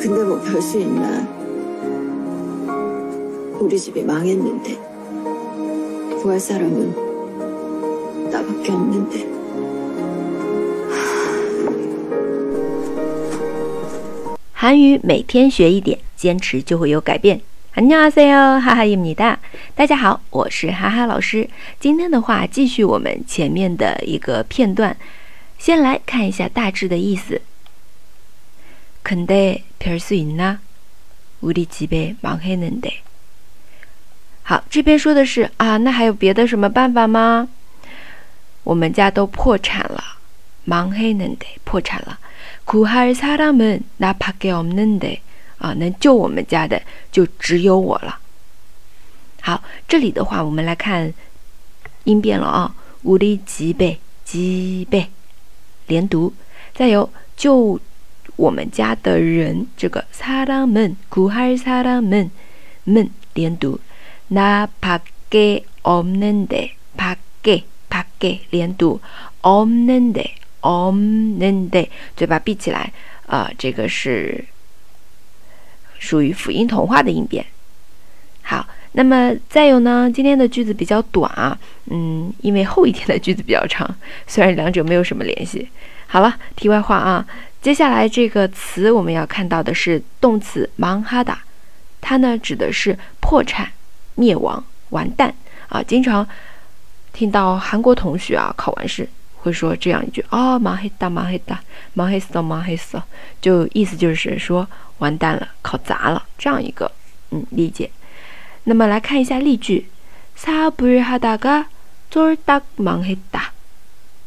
근데 뭐 별 수 있나? 우리 집이 망했는데 구할 사람은 나밖에 없는데. 韩语每天学一点，坚持就会有改变。안녕하세요，哈哈입니다大家好，我是哈哈老师。今天的话，继续我们前面的一个片段，先来看一下大致的意思。근데 별수있나우리집에망했는 데。 好，这边说的是啊，那还有别的什么办法吗？我们家都破产了，망했는 데， 破产了。구할사람은나밖에없는 데， 啊，能救我们家的就只有我了。好，这里的话，我们来看音变了啊，우리집에집에连读，再有救 我们家的人，这个사람은구할사람은们连读，나밖에없는 데， 밖에밖에连读，없는 데。 없는 데， 嘴巴闭起来，啊，这个是属于辅音同化的音变。好，那么再有呢，今天的句子比较短啊，嗯，因为后一天的句子比较长，虽然两者没有什么联系。好了，题外话啊， 接下来这个词我们要看到的是动词망하 다， 它呢指的是破产、灭亡、完蛋啊，经常听到韩国同学啊考完试。会说这样一句哦，忙黑大，忙黑大，忙黑死，忙黑死，就意思就是说完蛋了，考砸了这样一个嗯理解。那么来看一下例句：사업을하다가쫄딱망했 다，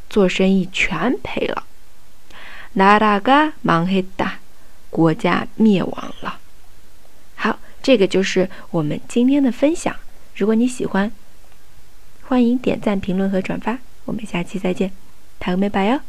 做生意全赔了； 나라가망했 다， 国家灭亡了。好，这个就是我们今天的分享。如果你喜欢，欢迎点赞、评论和转发。我们下期再见。다음에봐요